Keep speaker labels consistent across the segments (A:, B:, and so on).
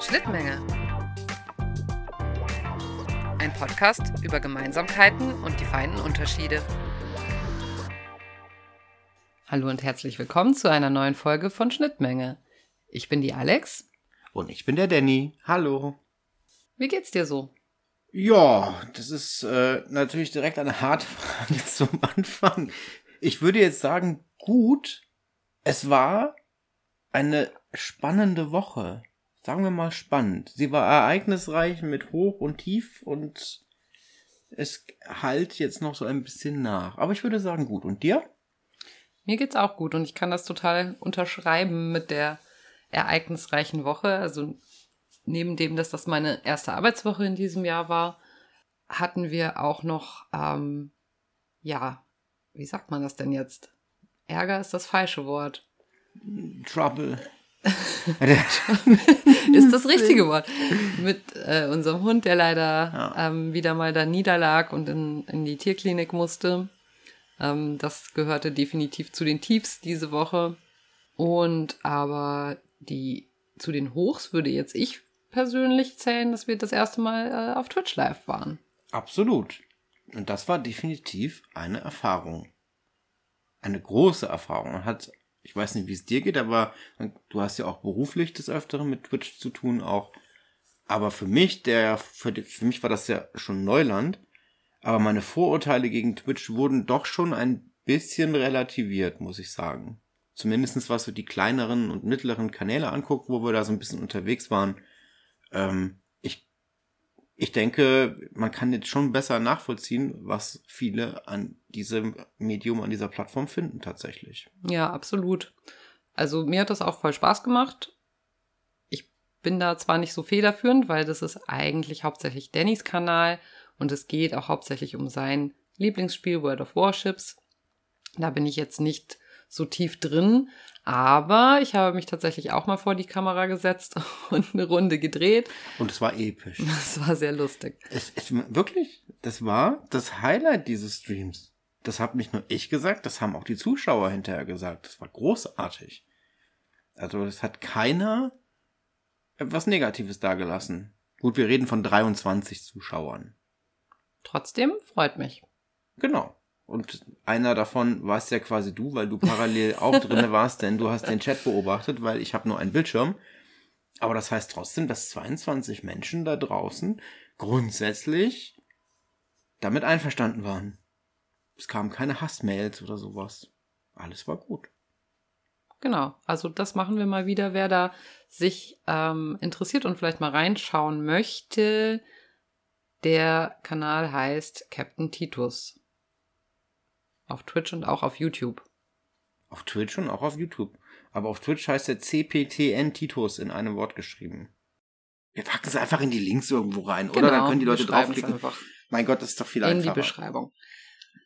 A: Schnittmenge. Ein Podcast über Gemeinsamkeiten und die feinen Unterschiede. Hallo und herzlich willkommen zu einer neuen Folge von Schnittmenge. Ich bin die Alex.
B: Und ich bin der Danny. Hallo.
A: Wie geht's dir so?
B: Ja, das ist äh, natürlich direkt eine harte Frage zum Anfang. Ich würde jetzt sagen, gut. Es war eine spannende Woche. Sagen wir mal spannend. Sie war ereignisreich mit Hoch und Tief und es halt jetzt noch so ein bisschen nach. Aber ich würde sagen, gut. Und dir?
A: Mir geht's auch gut und ich kann das total unterschreiben mit der ereignisreichen Woche. Also neben dem, dass das meine erste Arbeitswoche in diesem Jahr war, hatten wir auch noch, ähm, ja, wie sagt man das denn jetzt? Ärger ist das falsche Wort.
B: Trouble.
A: ist das richtige Wort. Mit äh, unserem Hund, der leider ja. ähm, wieder mal da niederlag und in, in die Tierklinik musste. Ähm, das gehörte definitiv zu den Tiefs diese Woche. Und aber die zu den Hochs würde jetzt ich persönlich zählen, dass wir das erste Mal äh, auf Twitch live waren.
B: Absolut. Und das war definitiv eine Erfahrung. Eine große Erfahrung. Man hat, ich weiß nicht, wie es dir geht, aber du hast ja auch beruflich des Öfteren mit Twitch zu tun auch. Aber für mich, der, für, für mich war das ja schon Neuland. Aber meine Vorurteile gegen Twitch wurden doch schon ein bisschen relativiert, muss ich sagen. Zumindestens was so die kleineren und mittleren Kanäle anguckt, wo wir da so ein bisschen unterwegs waren. Ähm, ich, denke, man kann jetzt schon besser nachvollziehen, was viele an diesem Medium, an dieser Plattform finden tatsächlich.
A: Ja, absolut. Also mir hat das auch voll Spaß gemacht. Ich bin da zwar nicht so federführend, weil das ist eigentlich hauptsächlich Dannys Kanal und es geht auch hauptsächlich um sein Lieblingsspiel World of Warships. Da bin ich jetzt nicht so tief drin. Aber ich habe mich tatsächlich auch mal vor die Kamera gesetzt und eine Runde gedreht.
B: Und es war episch.
A: Das war sehr lustig.
B: Es, es, wirklich, das war das Highlight dieses Streams. Das habe nicht nur ich gesagt, das haben auch die Zuschauer hinterher gesagt. Das war großartig. Also es hat keiner etwas Negatives dagelassen. Gut, wir reden von 23 Zuschauern.
A: Trotzdem freut mich.
B: Genau. Und einer davon warst ja quasi du, weil du parallel auch drinne warst, denn du hast den Chat beobachtet, weil ich habe nur einen Bildschirm. Aber das heißt trotzdem, dass 22 Menschen da draußen grundsätzlich damit einverstanden waren. Es kamen keine Hassmails oder sowas. Alles war gut.
A: Genau, also das machen wir mal wieder. Wer da sich ähm, interessiert und vielleicht mal reinschauen möchte, der Kanal heißt Captain Titus. Auf Twitch und auch auf YouTube.
B: Auf Twitch und auch auf YouTube. Aber auf Twitch heißt er CPTN Titus in einem Wort geschrieben. Wir packen es einfach in die Links irgendwo rein, genau, oder? Dann können die Leute draufklicken. Einfach mein Gott, das ist doch viel
A: in
B: einfacher.
A: In die Beschreibung.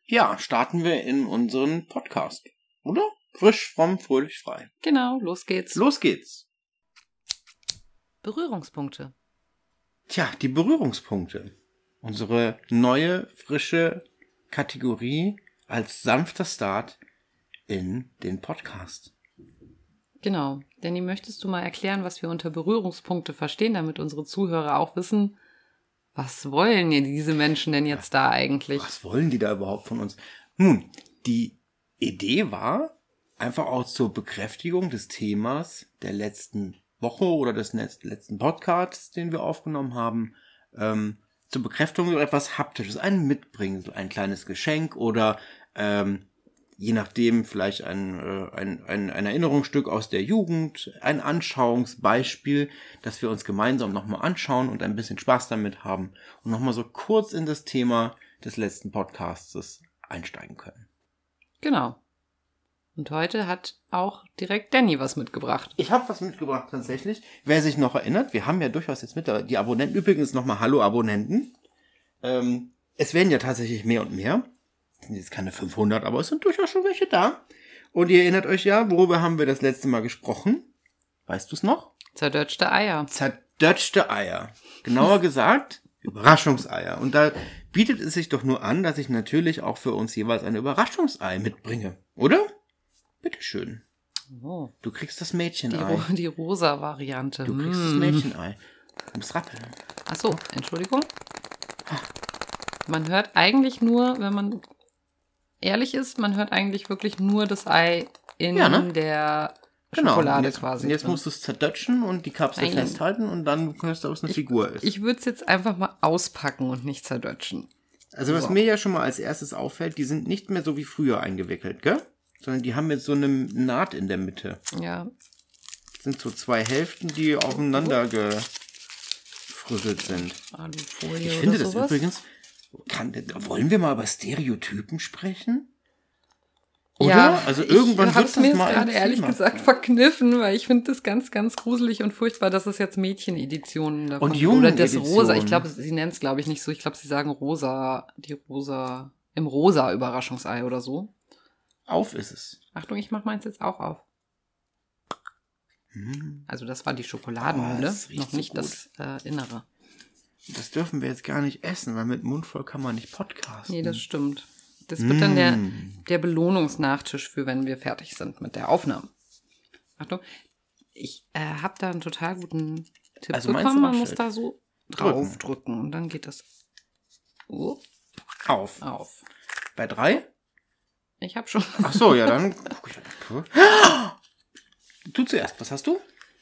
B: Ja, starten wir in unseren Podcast. Oder? Frisch, fromm, fröhlich, frei.
A: Genau, los geht's.
B: Los geht's.
A: Berührungspunkte.
B: Tja, die Berührungspunkte. Unsere neue, frische Kategorie als sanfter Start in den Podcast.
A: Genau. Danny, möchtest du mal erklären, was wir unter Berührungspunkte verstehen, damit unsere Zuhörer auch wissen, was wollen diese Menschen denn jetzt da eigentlich?
B: Was wollen die da überhaupt von uns? Nun, die Idee war einfach auch zur Bekräftigung des Themas der letzten Woche oder des letzten Podcasts, den wir aufgenommen haben, ähm, zur Bekräftigung etwas Haptisches, ein Mitbringen, so ein kleines Geschenk oder ähm, je nachdem vielleicht ein, äh, ein, ein, ein Erinnerungsstück aus der Jugend, ein Anschauungsbeispiel, das wir uns gemeinsam nochmal anschauen und ein bisschen Spaß damit haben und nochmal so kurz in das Thema des letzten Podcasts einsteigen können.
A: Genau. Und heute hat auch direkt Danny was mitgebracht.
B: Ich habe was mitgebracht tatsächlich. Wer sich noch erinnert, wir haben ja durchaus jetzt mit die Abonnenten. Übrigens nochmal Hallo Abonnenten. Ähm, es werden ja tatsächlich mehr und mehr sind jetzt keine 500, aber es sind durchaus schon welche da. Und ihr erinnert euch ja, worüber haben wir das letzte Mal gesprochen? Weißt du es noch?
A: Zerdötschte Eier.
B: Zerdötschte Eier. Genauer gesagt, Überraschungseier. Und da bietet es sich doch nur an, dass ich natürlich auch für uns jeweils ein Überraschungsei mitbringe. Oder? Bitteschön.
A: Oh.
B: Du kriegst das
A: Die,
B: Mädchenei.
A: ro die rosa Variante.
B: Du kriegst das
A: Mm.
B: Mädchenei. Du musst rappeln.
A: Ach so, Entschuldigung. Man hört eigentlich nur, wenn man ehrlich ist, man hört eigentlich wirklich nur das Ei in
B: Ja, ne?
A: der
B: Genau.
A: Schokolade
B: jetzt,
A: quasi.
B: jetzt
A: drin.
B: musst du es zerdötschen und die Kapsel
A: Nein.
B: festhalten und dann hörst du, ob es eine Figur ist.
A: ich würde es jetzt einfach mal auspacken und nicht zerdötschen.
B: also was
A: so.
B: mir ja schon mal als erstes auffällt, die sind nicht mehr so wie früher eingewickelt, gell? Sondern die haben jetzt so eine Naht in der Mitte.
A: Ja,
B: Das sind so zwei Hälften, die aufeinander gefrüsselt sind.
A: Alufolie
B: Ich finde das
A: sowas.
B: übrigens. Kann, wollen wir mal über Stereotypen sprechen? Oder?
A: Ja,
B: also irgendwann
A: ich
B: wird das
A: mir
B: mal
A: gerade ehrlich gesagt verkniffen, weil ich finde das ganz, ganz gruselig und furchtbar, dass es jetzt Mädcheneditionen davon
B: Und
A: gibt. Oder das
B: Jungeneditionen.
A: Rosa. Ich glaube, sie nennen es, glaube ich, nicht so. Ich glaube, sie sagen Rosa, die Rosa, im Rosa Überraschungsei oder so.
B: Auf ist es.
A: Achtung, ich mach meins jetzt auch auf.
B: Hm.
A: Also das war die Schokoladenhülle,
B: Oh,
A: noch
B: so
A: nicht
B: gut.
A: das äh, Innere.
B: Das dürfen wir jetzt gar nicht essen, weil mit Mund voll kann man nicht podcasten.
A: Nee, das stimmt. Das wird dann der,
B: Mm.
A: der Belohnungsnachtisch für, wenn wir fertig sind mit der Aufnahme. Achtung, ich äh, habe da einen total guten Tipp
B: Also
A: bekommen. Man muss da so drauf drücken und dann geht das oh,
B: Auf.
A: auf.
B: Bei drei?
A: Ich habe schon.
B: Ach so, ja, dann. Du zuerst, was hast du?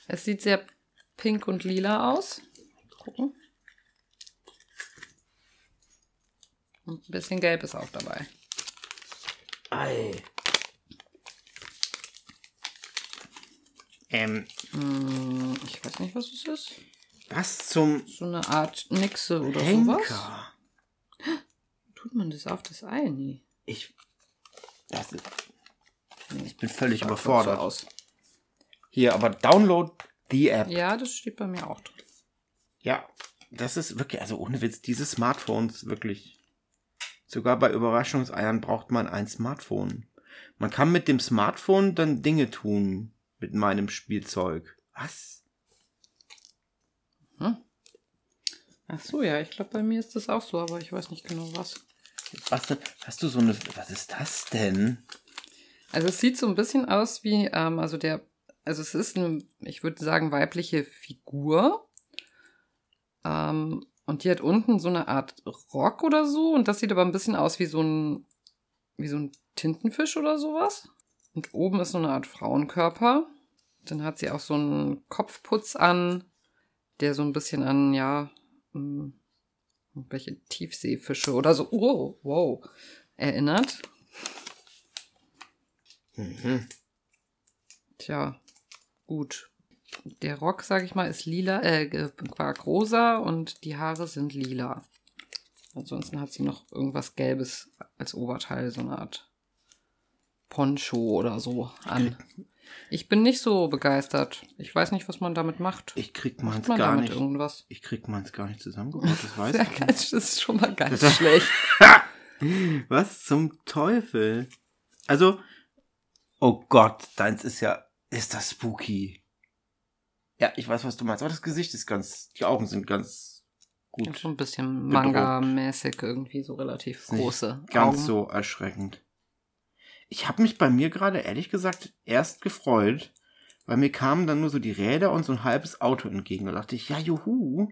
A: Es sieht sehr pink und lila aus. Gucken. Und ein bisschen gelb ist auch dabei.
B: Ei. Ähm,
A: Hm, ich weiß nicht, was es ist.
B: was zum
A: So eine Art Nixe oder sowas.
B: Henker?
A: Tut man das auf das Ei? Nee.
B: Ich. Das ist, ich bin völlig
A: Schaut
B: überfordert.
A: so aus.
B: Hier, aber download the App.
A: Ja, das steht bei mir auch drin.
B: Ja, das ist wirklich, also ohne Witz, diese Smartphones wirklich. Sogar bei Überraschungseiern braucht man ein Smartphone. Man kann mit dem Smartphone dann Dinge tun mit meinem Spielzeug. Was?
A: Ach so, ja, ich glaube, bei mir ist das auch so, aber ich weiß nicht genau was.
B: Was denn? Hast du so eine. Was ist das denn?
A: Also es sieht so ein bisschen aus wie, ähm, also der, also es ist eine, ich würde sagen, weibliche Figur. Ähm, und die hat unten so eine Art Rock oder so. Und das sieht aber ein bisschen aus wie so ein, wie so ein Tintenfisch oder sowas. Und oben ist so eine Art Frauenkörper. Dann hat sie auch so einen Kopfputz an, der so ein bisschen an, ja, mh, welche Tiefseefische oder so, oh, wow, erinnert.
B: Mhm.
A: Tja, gut. Der Rock, sag ich mal, ist lila, äh, Quark rosa und die Haare sind lila. Ansonsten hat sie noch irgendwas Gelbes als Oberteil, so eine Art Poncho oder so an. Ich bin nicht so begeistert. Ich weiß nicht, was man damit macht.
B: Ich krieg meins
A: man
B: gar nicht.
A: irgendwas?
B: Ich krieg meins gar nicht zusammengebaut, das weiß ich.
A: das ist schon mal ganz
B: Das-
A: schlecht.
B: Was zum Teufel? Also, oh Gott, deins ist ja, ist das spooky. Ja, ich weiß, was du meinst. Aber das Gesicht ist ganz, die Augen sind ganz gut.
A: schon ein bisschen. Manga-mäßig irgendwie, so relativ große
B: Ganz
A: Augen.
B: so erschreckend. Ich habe mich bei mir gerade ehrlich gesagt erst gefreut, weil mir kamen dann nur so die Räder und so ein halbes Auto entgegen. Da dachte ich, ja, juhu,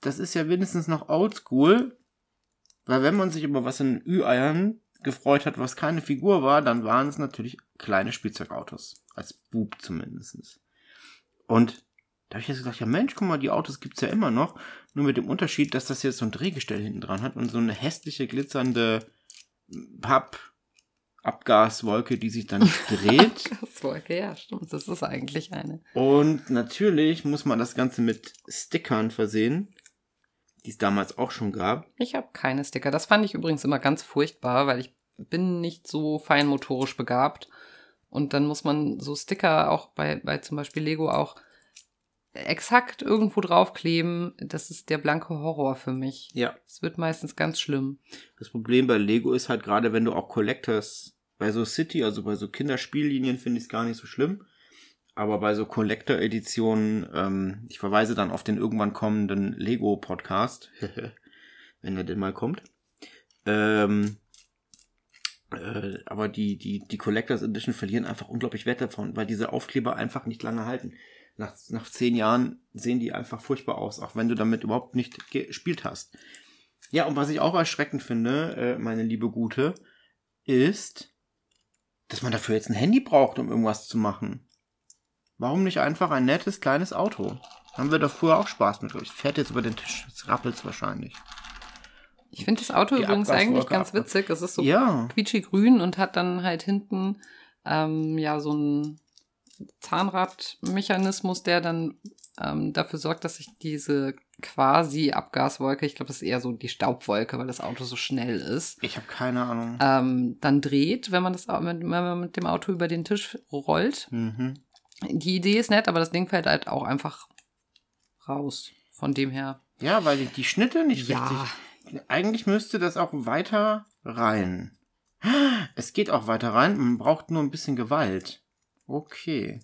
B: das ist ja wenigstens noch oldschool. Weil wenn man sich über was in Ü-Eiern gefreut hat, was keine Figur war, dann waren es natürlich kleine Spielzeugautos. Als Bub zumindest. Und da habe ich jetzt gedacht, ja Mensch, guck mal, die Autos gibt's ja immer noch. Nur mit dem Unterschied, dass das jetzt so ein Drehgestell hinten dran hat und so eine hässliche, glitzernde Papp-Abgaswolke, die sich dann dreht.
A: Das Wolke, ja, stimmt. Das ist eigentlich eine.
B: Und natürlich muss man das Ganze mit Stickern versehen, die es damals auch schon gab.
A: Ich habe keine Sticker. Das fand ich übrigens immer ganz furchtbar, weil ich bin nicht so feinmotorisch begabt. Und dann muss man so Sticker auch bei, bei zum Beispiel Lego auch exakt irgendwo draufkleben. Das ist der blanke Horror für mich.
B: Ja.
A: Es wird meistens ganz schlimm.
B: Das Problem bei Lego ist halt gerade, wenn du auch Collectors bei so City, also bei so Kinderspiellinien, finde ich es gar nicht so schlimm. Aber bei so Collector-Editionen, ähm, ich verweise dann auf den irgendwann kommenden Lego-Podcast, wenn er denn mal kommt. Ähm, Äh, aber die, die, die Collectors Edition verlieren einfach unglaublich Wert davon, weil diese Aufkleber einfach nicht lange halten. Nach, nach zehn Jahren sehen die einfach furchtbar aus, auch wenn du damit überhaupt nicht gespielt hast. Ja, und was ich auch erschreckend finde, äh, meine liebe Gute, ist, dass man dafür jetzt ein Handy braucht, um irgendwas zu machen. Warum nicht einfach ein nettes kleines Auto? Haben wir da früher auch Spaß mit. Ich fährt jetzt über den Tisch, jetzt rappelt's wahrscheinlich.
A: Ich finde das Auto übrigens eigentlich ganz witzig. Es ist so
B: Ja.
A: quietschig-grün und hat dann halt hinten ähm, ja so einen Zahnradmechanismus, der dann ähm, dafür sorgt, dass sich diese quasi Abgaswolke, ich glaube, das ist eher so die Staubwolke, weil das Auto so schnell ist,
B: Ich habe keine Ahnung.
A: ähm, dann dreht, wenn man das wenn man mit dem Auto über den Tisch rollt.
B: Mhm.
A: Die Idee ist nett, aber das Ding fällt halt auch einfach raus. Von dem her.
B: Ja, weil die, die Schnitte nicht
A: Ja.
B: richtig. Eigentlich müsste das auch weiter rein. Es geht auch weiter rein, man braucht nur ein bisschen Gewalt. Okay.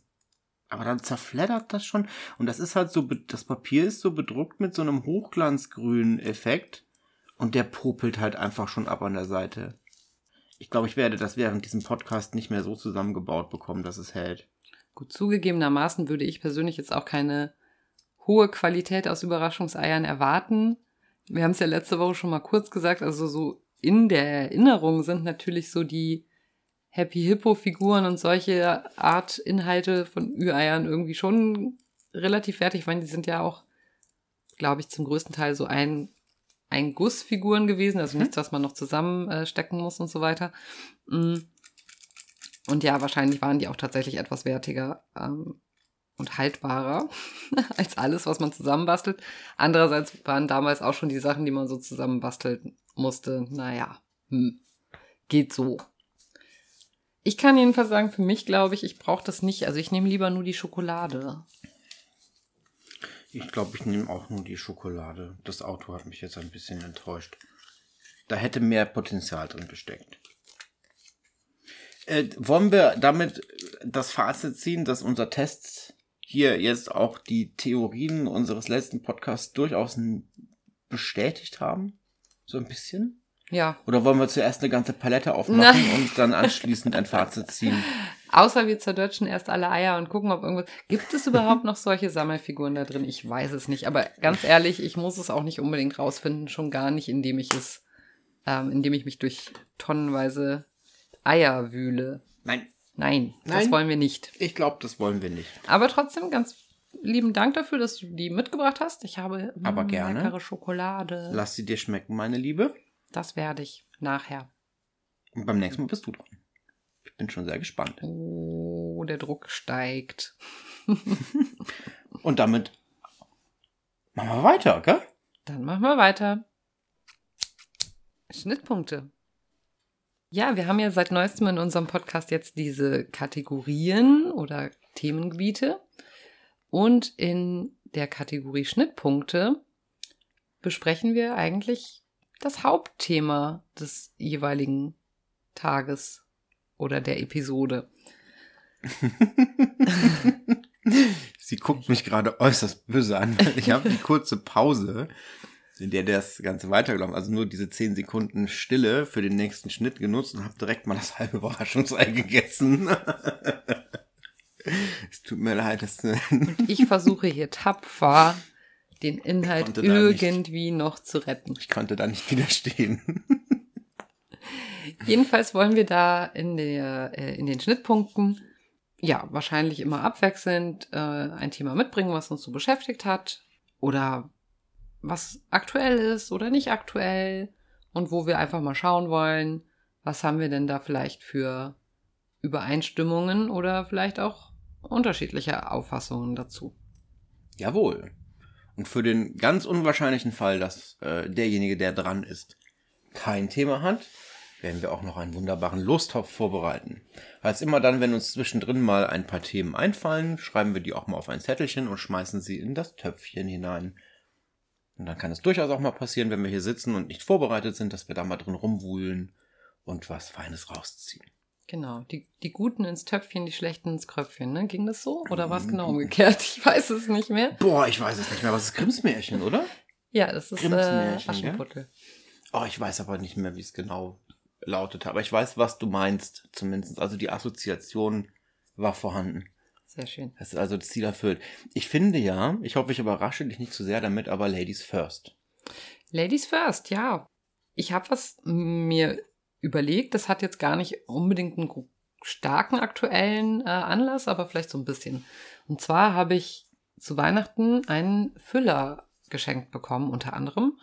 B: Aber dann zerfleddert das schon. Und das ist halt so, das Papier ist so bedruckt mit so einem hochglanzgrünen Effekt. Und der popelt halt einfach schon ab an der Seite. Ich glaube, ich werde das während diesem Podcast nicht mehr so zusammengebaut bekommen, dass es hält.
A: Gut, zugegebenermaßen würde ich persönlich jetzt auch keine hohe Qualität aus Überraschungseiern erwarten. Wir haben es ja letzte Woche schon mal kurz gesagt, also so in der Erinnerung sind natürlich so die Happy Hippo Figuren und solche Art Inhalte von Ü-Eiern irgendwie schon relativ fertig. Ich meine, die sind ja auch, glaube ich, zum größten Teil so ein, ein Gussfiguren gewesen, also nichts, was man noch zusammenstecken muss und so weiter. Mm. Und ja, wahrscheinlich waren die auch tatsächlich etwas wertiger ähm, und haltbarer als alles, was man zusammenbastelt. Andererseits waren damals auch schon die Sachen, die man so zusammenbasteln musste, naja, hm, geht so. Ich kann jedenfalls sagen, für mich glaube ich, ich brauche das nicht. Also ich nehme lieber nur die Schokolade.
B: Ich glaube, ich nehme auch nur die Schokolade. Das Auto hat mich jetzt ein bisschen enttäuscht. Da hätte mehr Potenzial drin gesteckt. Äh, wollen wir damit das Fazit ziehen, dass unser Test hier jetzt auch die Theorien unseres letzten Podcasts durchaus bestätigt haben? So ein bisschen?
A: Ja,
B: Oder wollen wir zuerst eine ganze Palette aufmachen und dann anschließend ein Fazit ziehen?
A: außer wir zerdeutschen erst alle Eier und gucken, ob irgendwas. Gibt es überhaupt noch solche Sammelfiguren da drin? Ich weiß es nicht. Aber ganz ehrlich, ich muss es auch nicht unbedingt rausfinden, schon gar nicht, indem ich es, ähm, indem ich mich durch tonnenweise Eier wühle.
B: Nein,
A: Nein, das
B: Nein.
A: wollen wir nicht.
B: ich glaube, das wollen wir nicht.
A: Aber trotzdem ganz lieben Dank dafür, dass du die mitgebracht hast. Ich habe mm,
B: Aber gerne.
A: leckere Schokolade.
B: Lass sie dir schmecken, meine Liebe.
A: Das werde ich nachher.
B: Und beim nächsten Mal bist du dran. Ich bin schon sehr gespannt.
A: Oh, der Druck steigt.
B: Und damit machen wir weiter, gell?
A: Dann machen wir weiter. Schnittpunkte. Ja, wir haben ja seit neuestem in unserem Podcast jetzt diese Kategorien oder Themengebiete. Und in der Kategorie Schnittpunkte besprechen wir eigentlich das Hauptthema des jeweiligen Tages oder der Episode.
B: Sie guckt mich gerade äußerst böse an. Ich habe die kurze Pause, in der das Ganze weitergelaufen, also nur diese 10 Sekunden Stille für den nächsten Schnitt genutzt und habe direkt mal das halbe Überraschungsei gegessen. es tut mir leid, dass
A: Ich versuche hier tapfer den Inhalt
B: da nicht.
A: irgendwie noch zu retten.
B: ich konnte da nicht widerstehen.
A: Jedenfalls wollen wir da in, der, äh, in den Schnittpunkten ja wahrscheinlich immer abwechselnd äh, ein Thema mitbringen, was uns so beschäftigt hat oder was aktuell ist oder nicht aktuell und wo wir einfach mal schauen wollen, was haben wir denn da vielleicht für Übereinstimmungen oder vielleicht auch unterschiedliche Auffassungen dazu.
B: Jawohl. Und für den ganz unwahrscheinlichen Fall, dass äh, derjenige, der dran ist, kein Thema hat, werden wir auch noch einen wunderbaren Lostopf vorbereiten. Als immer dann, wenn uns zwischendrin mal ein paar Themen einfallen, schreiben wir die auch mal auf ein Zettelchen und schmeißen sie in das Töpfchen hinein. Und dann kann es durchaus auch mal passieren, wenn wir hier sitzen und nicht vorbereitet sind, dass wir da mal drin rumwühlen und was Feines rausziehen.
A: Genau, die, die Guten ins Töpfchen, die Schlechten ins Kröpfchen, ne? Ging das so? Oder war es genau umgekehrt? Ich weiß es nicht mehr.
B: Boah, ich weiß es nicht mehr. Was ist Grimms Märchen, oder?
A: Ja, das ist äh, Aschenputtel.
B: Oh, ich weiß aber nicht mehr, wie es genau lautete. Aber ich weiß, was du meinst, zumindest. Also die Assoziation war vorhanden.
A: Sehr schön.
B: Das ist also das Ziel erfüllt. Ich finde ja, ich hoffe, ich überrasche dich nicht zu sehr damit, aber Ladies first.
A: Ladies first, ja. Ich habe was mir überlegt. Das hat jetzt gar nicht unbedingt einen starken aktuellen äh, Anlass, aber vielleicht so ein bisschen. Und zwar habe ich zu Weihnachten einen Füller geschenkt bekommen, unter anderem.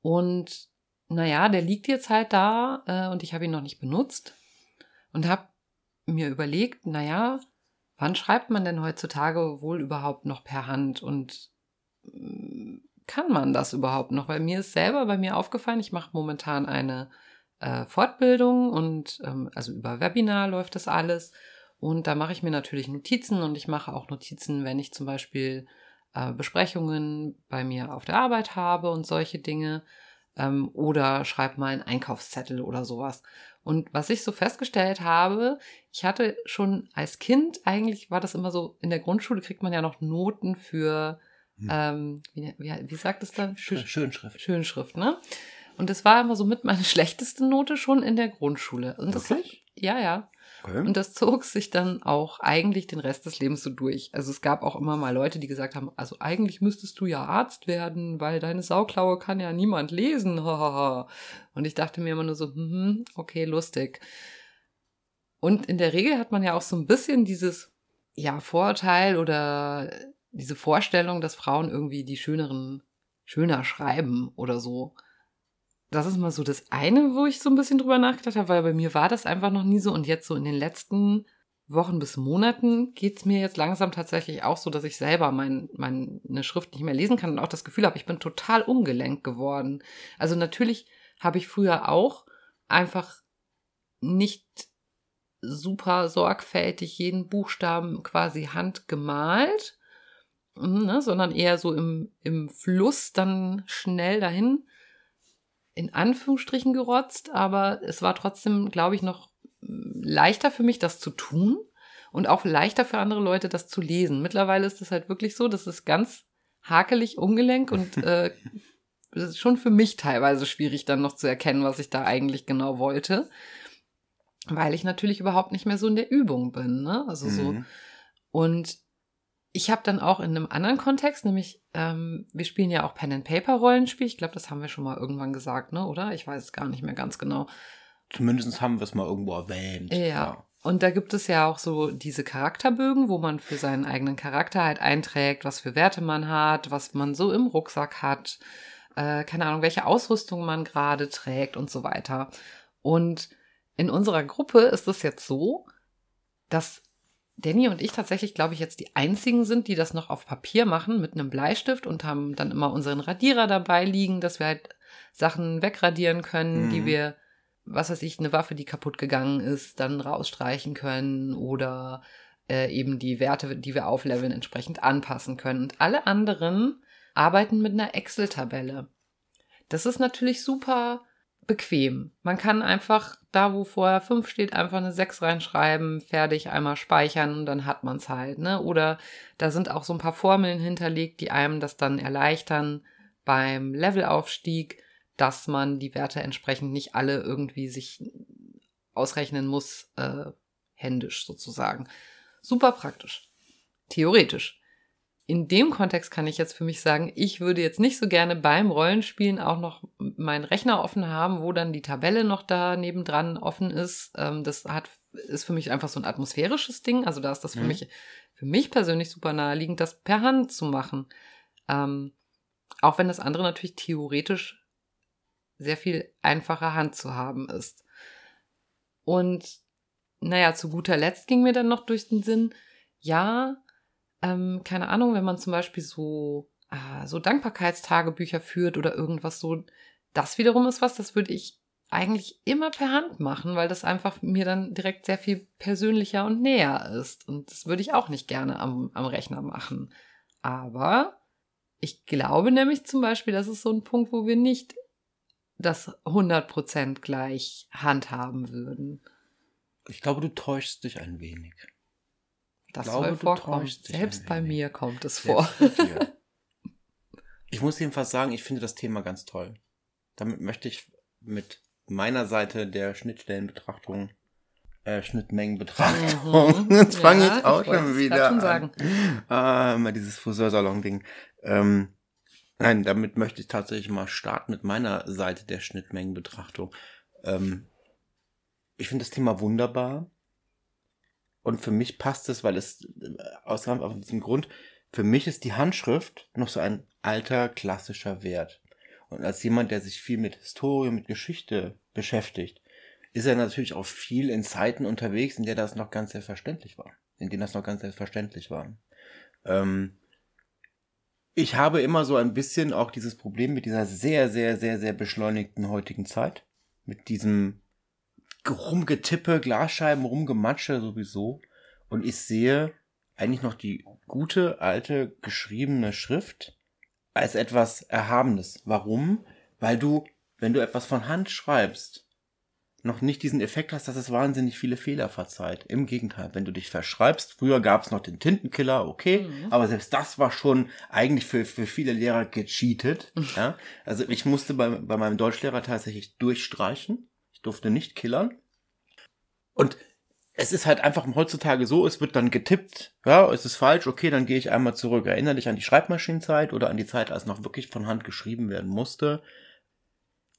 A: Und naja, der liegt jetzt halt da äh, und ich habe ihn noch nicht benutzt und habe mir überlegt, naja, wann schreibt man denn heutzutage wohl überhaupt noch per Hand? Und mm, kann man das überhaupt noch? Weil mir ist selber bei mir aufgefallen, ich mache momentan eine äh, Fortbildung und ähm, also über Webinar läuft das alles. Und da mache ich mir natürlich Notizen und ich mache auch Notizen, wenn ich zum Beispiel äh, Besprechungen bei mir auf der Arbeit habe und solche Dinge ähm, oder schreibe mal einen Einkaufszettel oder sowas. Und was ich so festgestellt habe, ich hatte schon als Kind, eigentlich war das immer so, in der Grundschule kriegt man ja noch Noten für, hm. ähm, wie, wie, wie, sagt es dann?
B: Schönschrift.
A: Schönschrift, ne? Und das war immer so mit meine schlechteste Note schon in der Grundschule. Und das ja, ja. Okay. Und das zog sich dann auch eigentlich den Rest des Lebens so durch. Also es gab auch immer mal Leute, die gesagt haben, also eigentlich müsstest du ja Arzt werden, weil deine Sauklaue kann ja niemand lesen. Und ich dachte mir immer nur so, hm, okay, lustig. Und in der Regel hat man ja auch so ein bisschen dieses, ja, Vorurteil oder diese Vorstellung, dass Frauen irgendwie die schöneren, schöner schreiben oder so das ist mal so das eine, wo ich so ein bisschen drüber nachgedacht habe, weil bei mir war das einfach noch nie so. Und jetzt so in den letzten Wochen bis Monaten geht es mir jetzt langsam tatsächlich auch so, dass ich selber mein, meine Schrift nicht mehr lesen kann und auch das Gefühl habe, ich bin total ungelenkt geworden. Also natürlich habe ich früher auch einfach nicht super sorgfältig jeden Buchstaben quasi handgemalt, ne, sondern eher so im, im Fluss dann schnell dahin in Anführungsstrichen gerotzt, aber es war trotzdem, glaube ich, noch leichter für mich, das zu tun und auch leichter für andere Leute, das zu lesen. Mittlerweile ist es halt wirklich so, das ist ganz hakelig, ungelenk und äh, es ist schon für mich teilweise schwierig, dann noch zu erkennen, was ich da eigentlich genau wollte, weil ich natürlich überhaupt nicht mehr so in der Übung bin. Ne? Also mhm. so. Und ich habe dann auch in einem anderen Kontext, nämlich ähm, wir spielen ja auch Pen and Paper Rollenspiel. Ich glaube, das haben wir schon mal irgendwann gesagt, ne? Oder? Ich weiß es gar nicht mehr ganz genau.
B: Zumindest haben wir es mal irgendwo erwähnt.
A: Ja. ja. Und da gibt es ja auch so diese Charakterbögen, wo man für seinen eigenen Charakter halt einträgt, was für Werte man hat, was man so im Rucksack hat, äh, keine Ahnung, welche Ausrüstung man gerade trägt und so weiter. Und in unserer Gruppe ist es jetzt so, dass Danny und ich tatsächlich, glaube ich, jetzt die einzigen sind, die das noch auf Papier machen mit einem Bleistift und haben dann immer unseren Radierer dabei liegen, dass wir halt Sachen wegradieren können, mhm. die wir, was weiß ich, eine Waffe, die kaputt gegangen ist, dann rausstreichen können oder äh, eben die Werte, die wir aufleveln, entsprechend anpassen können. Und alle anderen arbeiten mit einer Excel-Tabelle. Das ist natürlich super bequem. Man kann einfach da, wo vorher 5 steht, einfach eine 6 reinschreiben, fertig, einmal speichern und dann hat man es halt. Ne? Oder da sind auch so ein paar Formeln hinterlegt, die einem das dann erleichtern beim Levelaufstieg, dass man die Werte entsprechend nicht alle irgendwie sich ausrechnen muss, äh, händisch sozusagen. Super praktisch. Theoretisch in dem Kontext kann ich jetzt für mich sagen, ich würde jetzt nicht so gerne beim Rollenspielen auch noch meinen Rechner offen haben, wo dann die Tabelle noch da nebendran offen ist. Ähm, das hat, ist für mich einfach so ein atmosphärisches Ding. Also da ist das für mhm. mich, für mich persönlich super naheliegend, das per Hand zu machen. Ähm, auch wenn das andere natürlich theoretisch sehr viel einfacher Hand zu haben ist. Und naja, zu guter Letzt ging mir dann noch durch den Sinn, ja, ähm, keine Ahnung, wenn man zum Beispiel so, äh, so Dankbarkeitstagebücher führt oder irgendwas so, das wiederum ist was, das würde ich eigentlich immer per Hand machen, weil das einfach mir dann direkt sehr viel persönlicher und näher ist. Und das würde ich auch nicht gerne am, am Rechner machen. Aber ich glaube nämlich zum Beispiel, das ist so ein Punkt, wo wir nicht das 100% gleich handhaben würden.
B: Ich glaube, du täuschst dich ein wenig.
A: Das glaube, soll vorkommen. Selbst bei mir kommt es vor.
B: ich muss jedenfalls sagen, ich finde das Thema ganz toll. Damit möchte ich mit meiner Seite der Schnittstellenbetrachtung, äh, Schnittmengenbetrachtung. Mhm. Jetzt fange ja, ich auch ich schon wieder schon an. Ah, immer dieses Friseursalon-Ding. Ähm, nein, damit möchte ich tatsächlich mal starten mit meiner Seite der Schnittmengenbetrachtung. Ähm, ich finde das Thema wunderbar. Und für mich passt es, weil es äh, aus, diesem Grund, für mich ist die Handschrift noch so ein alter klassischer Wert. Und als jemand, der sich viel mit Historie, mit Geschichte beschäftigt, ist er natürlich auch viel in Zeiten unterwegs, in der das noch ganz selbstverständlich war. In denen das noch ganz selbstverständlich war. Ähm, ich habe immer so ein bisschen auch dieses Problem mit dieser sehr, sehr, sehr, sehr beschleunigten heutigen Zeit. Mit diesem Rumgetippe, Glasscheiben, Rumgematsche sowieso. Und ich sehe eigentlich noch die gute, alte, geschriebene Schrift als etwas Erhabenes. Warum? Weil du, wenn du etwas von Hand schreibst, noch nicht diesen Effekt hast, dass es wahnsinnig viele Fehler verzeiht. Im Gegenteil, wenn du dich verschreibst, früher gab es noch den Tintenkiller, okay, mhm. aber selbst das war schon eigentlich für, für viele Lehrer gecheatet. ja? Also ich musste bei, bei meinem Deutschlehrer tatsächlich durchstreichen. Durfte nicht killern. Und es ist halt einfach heutzutage so, es wird dann getippt, ja, es ist falsch, okay, dann gehe ich einmal zurück. Erinnere dich an die Schreibmaschinenzeit oder an die Zeit, als noch wirklich von Hand geschrieben werden musste.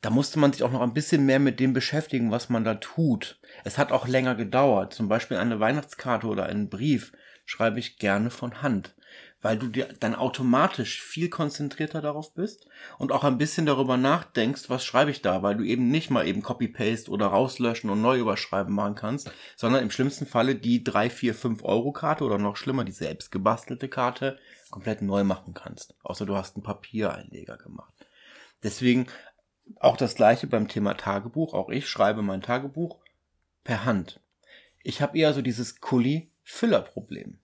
B: Da musste man sich auch noch ein bisschen mehr mit dem beschäftigen, was man da tut. Es hat auch länger gedauert. Zum Beispiel eine Weihnachtskarte oder einen Brief schreibe ich gerne von Hand weil du dir dann automatisch viel konzentrierter darauf bist und auch ein bisschen darüber nachdenkst, was schreibe ich da, weil du eben nicht mal eben Copy-Paste oder rauslöschen und neu überschreiben machen kannst, sondern im schlimmsten Falle die 3, 4, 5 Euro Karte oder noch schlimmer, die selbst gebastelte Karte komplett neu machen kannst. Außer du hast einen Papiereinleger gemacht. Deswegen auch das gleiche beim Thema Tagebuch. Auch ich schreibe mein Tagebuch per Hand. Ich habe eher so dieses Kuli-Füller-Problem.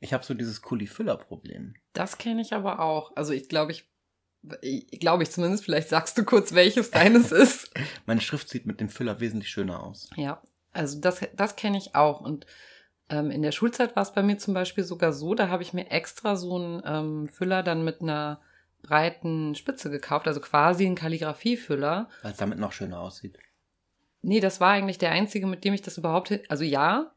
B: Ich habe so dieses Kuli-Füller-Problem.
A: Das kenne ich aber auch. Also ich glaube, ich, glaube ich zumindest, vielleicht sagst du kurz, welches deines ist.
B: Meine Schrift sieht mit dem Füller wesentlich schöner aus.
A: Ja, also das, das kenne ich auch. Und ähm, in der Schulzeit war es bei mir zum Beispiel sogar so, da habe ich mir extra so einen ähm, Füller dann mit einer breiten Spitze gekauft, also quasi ein Kalligrafiefüller.
B: Weil es damit noch schöner aussieht.
A: Nee, das war eigentlich der einzige, mit dem ich das überhaupt, also ja,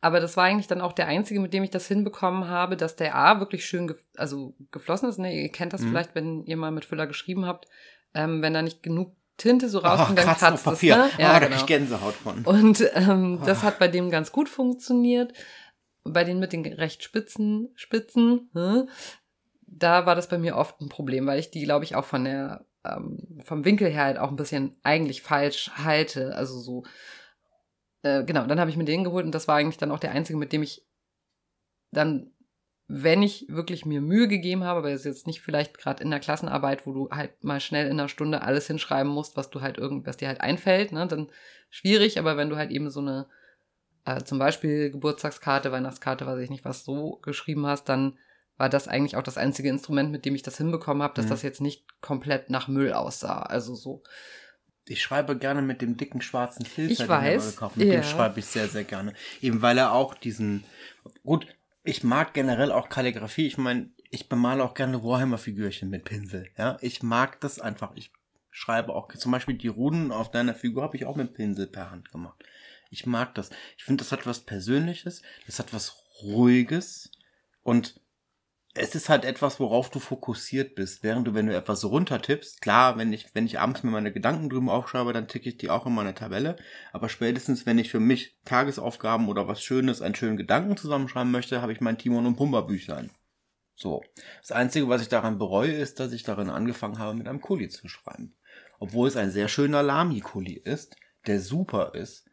A: aber das war eigentlich dann auch der einzige, mit dem ich das hinbekommen habe, dass der A wirklich schön ge also geflossen ist. Ne? Ihr kennt das mhm. vielleicht, wenn ihr mal mit Füller geschrieben habt. Ähm, wenn da nicht genug Tinte so rauskommt, oh, dann kratzt es. Ne?
B: Ja, oh, da genau. ich Gänsehaut von.
A: Und ähm, oh. das hat bei dem ganz gut funktioniert. Bei den mit den recht spitzen, spitzen, hm, da war das bei mir oft ein Problem, weil ich die, glaube ich, auch von der ähm, vom Winkel her halt auch ein bisschen eigentlich falsch halte. Also so äh, genau, dann habe ich mir den geholt und das war eigentlich dann auch der einzige, mit dem ich dann, wenn ich wirklich mir Mühe gegeben habe, aber das ist jetzt nicht vielleicht gerade in der Klassenarbeit, wo du halt mal schnell in einer Stunde alles hinschreiben musst, was du halt irgend, was dir halt einfällt, ne, dann schwierig, aber wenn du halt eben so eine, äh, zum Beispiel Geburtstagskarte, Weihnachtskarte, weiß ich nicht, was so geschrieben hast, dann war das eigentlich auch das einzige Instrument, mit dem ich das hinbekommen habe, dass mhm. das jetzt nicht komplett nach Müll aussah. Also so.
B: Ich schreibe gerne mit dem dicken schwarzen Filzer,
A: ich weiß.
B: gekauft. Mit ja. dem schreibe ich sehr, sehr gerne. Eben weil er auch diesen. Gut, ich mag generell auch Kalligrafie. Ich meine, ich bemale auch gerne Warhammer-Figürchen mit Pinsel. Ja, ich mag das einfach. Ich schreibe auch zum Beispiel die Runen auf deiner Figur habe ich auch mit Pinsel per Hand gemacht. Ich mag das. Ich finde, das hat was Persönliches. Das hat was Ruhiges und es ist halt etwas, worauf du fokussiert bist, während du, wenn du etwas runtertippst, klar, wenn ich, wenn ich abends mir meine Gedanken drüben aufschreibe, dann ticke ich die auch in meine Tabelle, aber spätestens, wenn ich für mich Tagesaufgaben oder was Schönes, einen schönen Gedanken zusammenschreiben möchte, habe ich mein Timon und Pumba Büchlein. So. Das Einzige, was ich daran bereue, ist, dass ich darin angefangen habe, mit einem Kuli zu schreiben. Obwohl es ein sehr schöner Lamy-Kuli ist, der super ist,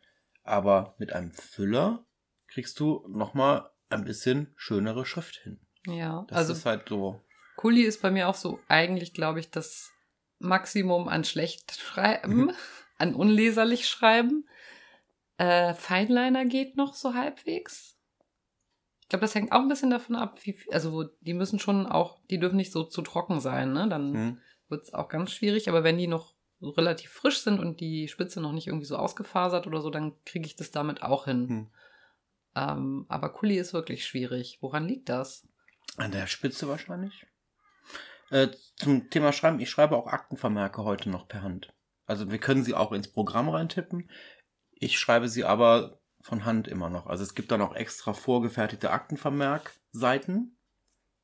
B: aber mit einem Füller kriegst du nochmal ein bisschen schönere Schrift hin.
A: Ja,
B: das also ist halt so.
A: Kuli ist bei mir auch so eigentlich, glaube ich, das Maximum an schlecht schreiben, mhm. an unleserlich schreiben. Äh, Feinliner geht noch so halbwegs. Ich glaube, das hängt auch ein bisschen davon ab, wie, also die müssen schon auch, die dürfen nicht so zu trocken sein, ne? Dann mhm. wird es auch ganz schwierig. Aber wenn die noch so relativ frisch sind und die Spitze noch nicht irgendwie so ausgefasert oder so, dann kriege ich das damit auch hin. Mhm. Ähm, aber Kuli ist wirklich schwierig. Woran liegt das?
B: An der Spitze wahrscheinlich. Äh, zum Thema Schreiben, ich schreibe auch Aktenvermerke heute noch per Hand. Also wir können sie auch ins Programm reintippen. Ich schreibe sie aber von Hand immer noch. Also es gibt dann auch extra vorgefertigte Aktenvermerkseiten,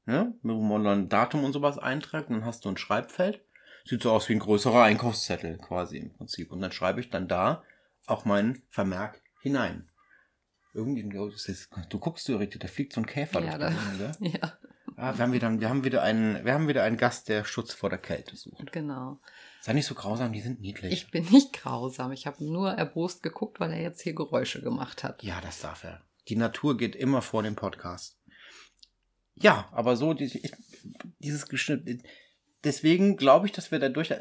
B: ne, wo man dann Datum und sowas einträgt und dann hast du ein Schreibfeld. Sieht so aus wie ein größerer Einkaufszettel quasi im Prinzip. Und dann schreibe ich dann da auch meinen Vermerk hinein. Irgendwie, du guckst so richtig, da fliegt so ein Käfer
A: Ja, da-? Ja,
B: Ah, wir haben wieder, wir haben wieder einen, wir haben wieder einen Gast, der Schutz vor der Kälte sucht.
A: genau.
B: Sei nicht so grausam, die sind niedlich.
A: Ich bin nicht grausam. Ich habe nur erbost geguckt, weil er jetzt hier Geräusche gemacht hat.
B: ja, das darf er. Die Natur geht immer vor dem Podcast. Ja, aber so, dieses Geschnitt, deswegen glaube ich, dass wir dadurch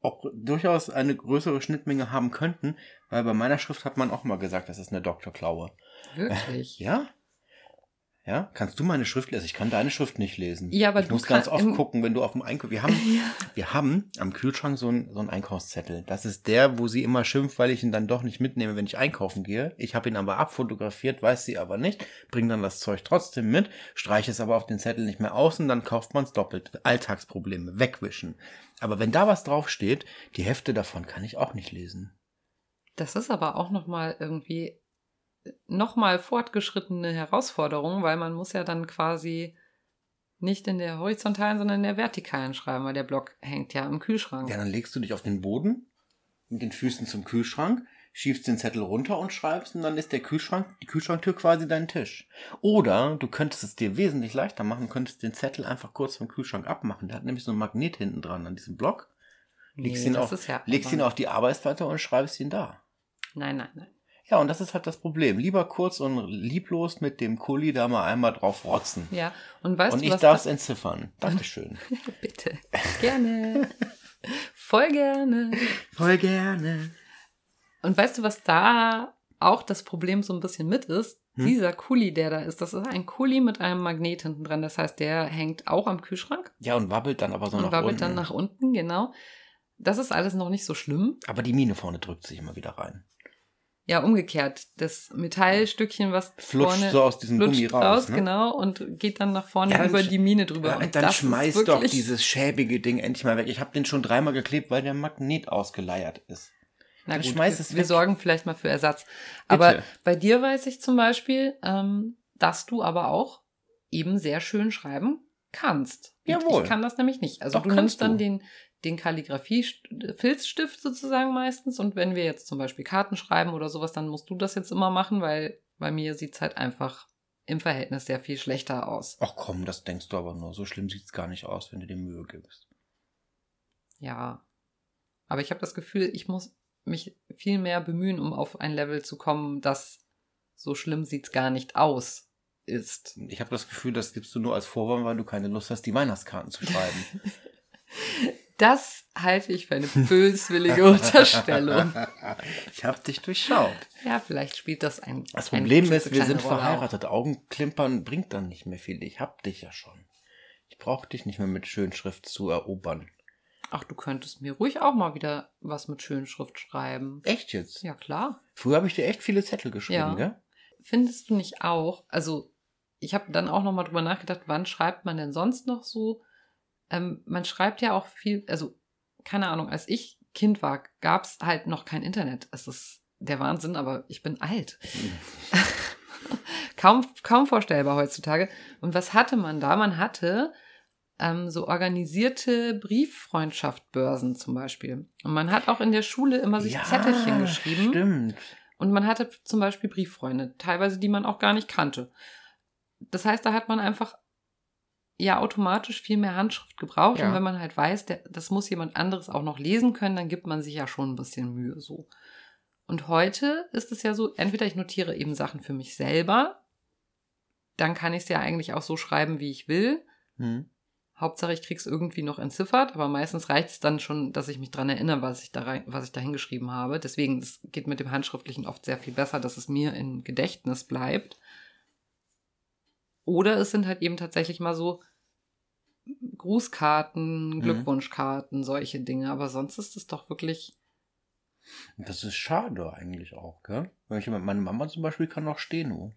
B: auch durchaus eine größere Schnittmenge haben könnten, weil bei meiner Schrift hat man auch mal gesagt, das ist eine Doktorklaue.
A: Wirklich.
B: Ja? Ja? Kannst du meine Schrift lesen? Ich kann deine Schrift nicht lesen.
A: Ja, aber
B: ich
A: du
B: muss ganz oft gucken, wenn du auf dem Einkauf. Wir haben, wir haben am Kühlschrank so einen, so einen Einkaufszettel. Das ist der, wo sie immer schimpft, weil ich ihn dann doch nicht mitnehme, wenn ich einkaufen gehe. Ich habe ihn aber abfotografiert, weiß sie aber nicht, bringe dann das Zeug trotzdem mit, streiche es aber auf den Zettel nicht mehr aus und dann kauft man es doppelt. Alltagsprobleme, wegwischen. Aber wenn da was draufsteht, die Hälfte davon kann ich auch nicht lesen.
A: Das ist aber auch nochmal irgendwie nochmal fortgeschrittene Herausforderung, weil man muss ja dann quasi nicht in der horizontalen, sondern in der vertikalen schreiben, weil der Block hängt ja im Kühlschrank.
B: Ja, dann legst du dich auf den Boden mit den Füßen zum Kühlschrank, schiebst den Zettel runter und schreibst und dann ist der Kühlschrank, die Kühlschranktür quasi dein Tisch. Oder du könntest es dir wesentlich leichter machen, könntest den Zettel einfach kurz vom Kühlschrank abmachen. Der hat nämlich so einen Magnet hinten dran an diesem Block. Legst,
A: Nee,
B: ihn, auf,
A: ja
B: legst ihn auf die Arbeitsplatte und schreibst ihn da.
A: Nein, nein, nein.
B: Ja, und das ist halt das Problem. Lieber kurz und lieblos mit dem Kuli da mal einmal drauf rotzen.
A: Ja, und weißt
B: und
A: du,
B: ich darf es entziffern. Dankeschön.
A: Bitte. Gerne. Voll gerne.
B: Voll gerne.
A: Und weißt du, was da auch das Problem so ein bisschen mit ist?
B: Hm?
A: Dieser Kuli, der da ist, das ist ein Kuli mit einem Magnet hinten dran. Das heißt, der hängt auch am Kühlschrank
B: Ja, und wabbelt dann aber so
A: und
B: nach
A: wabbelt
B: unten.
A: dann nach unten, genau. Das ist alles noch nicht so schlimm.
B: aber die Mine vorne drückt sich immer wieder rein.
A: Ja, umgekehrt. Das Metallstückchen, was
B: Flutscht
A: vorne
B: so aus diesem Gummi raus. ne?
A: genau, und geht dann nach vorne
B: Ja,
A: über die Mine drüber.
B: Ja,
A: und
B: dann
A: das ist
B: schmeiß doch dieses schäbige Ding endlich mal weg. Ich habe den schon dreimal geklebt, weil der Magnet ausgeleiert ist.
A: Na
B: Dann
A: gut,
B: schmeiß
A: wir,
B: es
A: wir
B: weg.
A: sorgen vielleicht mal für Ersatz. Aber
B: Bitte.
A: bei dir weiß ich zum Beispiel, ähm, dass du aber auch eben sehr schön schreiben kannst.
B: Jawohl.
A: Ich kann das nämlich nicht. Also
B: Doch,
A: du
B: kannst
A: nimmst dann
B: du.
A: den, den Kalligrafie-Filzstift sozusagen meistens und wenn wir jetzt zum Beispiel Karten schreiben oder sowas, dann musst du das jetzt immer machen, weil bei mir sieht's halt einfach im Verhältnis sehr viel schlechter aus.
B: Ach komm, das denkst du aber nur. So schlimm sieht's gar nicht aus, wenn du dir Mühe gibst.
A: Ja. Aber ich habe das Gefühl, ich muss mich viel mehr bemühen, um auf ein Level zu kommen, das so schlimm sieht's gar nicht aus ist.
B: Ich habe das Gefühl, das gibst du nur als Vorwand, weil du keine Lust hast, die Weihnachtskarten zu schreiben.
A: Das halte ich für eine böswillige Unterstellung.
B: ich habe dich durchschaut.
A: Ja, vielleicht spielt das ein.
B: Das Problem ist, wir sind
A: Rolle
B: verheiratet. Augenklimpern bringt dann nicht mehr viel. Ich hab dich ja schon. Ich brauche dich nicht mehr mit Schönschrift zu erobern.
A: Auch. Ach, du könntest mir ruhig auch mal wieder was mit Schönschrift schreiben.
B: Echt jetzt?
A: Ja, klar.
B: Früher habe ich dir echt viele Zettel geschrieben,
A: Ja.
B: gell?
A: Findest du nicht auch? Also, ich habe dann auch noch mal drüber nachgedacht, wann schreibt man denn sonst noch so? Ähm, man schreibt ja auch viel, also, keine Ahnung, als ich Kind war, gab es halt noch kein Internet. Es ist der Wahnsinn, aber ich bin alt. kaum, kaum vorstellbar heutzutage. Und was hatte man da? Man hatte ähm, so organisierte Brieffreundschaftbörsen zum Beispiel. Und man hat auch in der Schule immer sich Zettelchen geschrieben.
B: Stimmt.
A: Und man hatte zum Beispiel Brieffreunde, teilweise die man auch gar nicht kannte. Das heißt, da hat man einfach ja automatisch viel mehr Handschrift gebraucht.
B: Ja.
A: Und wenn man halt weiß, der, das muss jemand anderes auch noch lesen können, dann gibt man sich ja schon ein bisschen Mühe so. Und heute ist es ja so, entweder ich notiere eben Sachen für mich selber, dann kann ich es ja eigentlich auch so schreiben, wie ich will.
B: Hm.
A: Hauptsache, ich krieg's irgendwie noch entziffert, aber meistens reicht es dann schon, dass ich mich dran erinnere, was ich da rein, was ich da hingeschrieben habe. Deswegen, es geht mit dem Handschriftlichen oft sehr viel besser, dass es mir im Gedächtnis bleibt. Oder es sind halt eben tatsächlich mal so Grußkarten,
B: Mhm.
A: Glückwunschkarten, solche Dinge. Aber sonst ist es doch wirklich.
B: Das ist schade eigentlich auch, gell? Weil ich, meine Mama zum Beispiel kann noch Steno.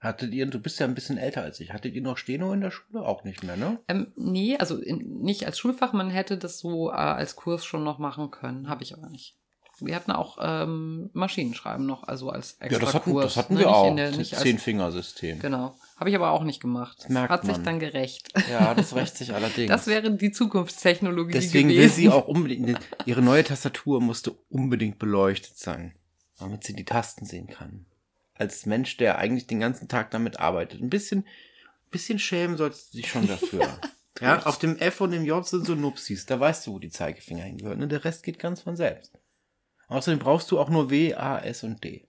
B: Hattet ihr, du bist ja ein bisschen älter als ich, hattet ihr noch Steno in der Schule? Auch nicht mehr, ne?
A: Ähm, nee, also in, nicht als Schulfach, man hätte das so äh, als Kurs schon noch machen können, habe ich aber nicht. Wir hatten auch ähm, Maschinenschreiben noch, also als extra
B: Ja, das hatten,
A: Kurs.
B: das hatten
A: ne?
B: wir
A: Nicht
B: auch.
A: der-
B: das
A: nicht
B: Zehn-Finger-System.
A: Genau. Habe ich aber auch nicht gemacht.
B: Das merkt
A: Hat sich
B: man.
A: dann gerecht.
B: Ja, das rächt sich allerdings.
A: Das wäre die Zukunftstechnologie
B: Deswegen
A: gewesen.
B: will sie auch unbedingt, ihre neue Tastatur musste unbedingt beleuchtet sein, damit sie die Tasten sehen kann. Als Mensch, der eigentlich den ganzen Tag damit arbeitet. Ein bisschen, bisschen schämen sollst du dich schon dafür. ja, auf dem F und dem J sind so Nupsis, da weißt du, wo die Zeigefinger hingehören. Und der Rest geht ganz von selbst. Außerdem brauchst du auch nur W, A, S und D.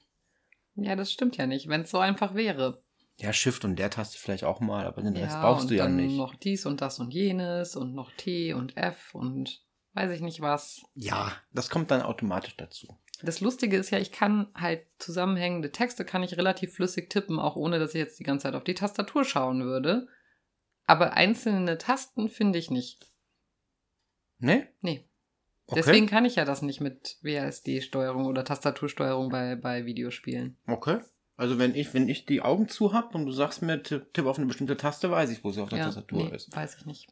A: Ja, das stimmt ja nicht, wenn es so einfach wäre.
B: Ja, Shift und der Taste vielleicht auch mal, aber den Rest
A: ja,
B: brauchst du ja
A: dann
B: nicht.
A: noch dies und das und jenes und noch T und F und weiß ich nicht was.
B: Ja, das kommt dann automatisch dazu.
A: Das Lustige ist ja, ich kann halt zusammenhängende Texte kann ich relativ flüssig tippen, auch ohne dass ich jetzt die ganze Zeit auf die Tastatur schauen würde. Aber einzelne Tasten finde ich nicht.
B: Ne?
A: Nee.
B: Okay.
A: Deswegen kann ich ja das nicht mit WASD-Steuerung oder Tastatursteuerung bei, bei Videospielen.
B: Okay. Also wenn ich, wenn ich die Augen zu hab und du sagst mir, tipp, tipp auf eine bestimmte Taste, weiß ich, wo sie auf der
A: Ja,
B: Tastatur
A: nee,
B: ist.
A: weiß ich nicht.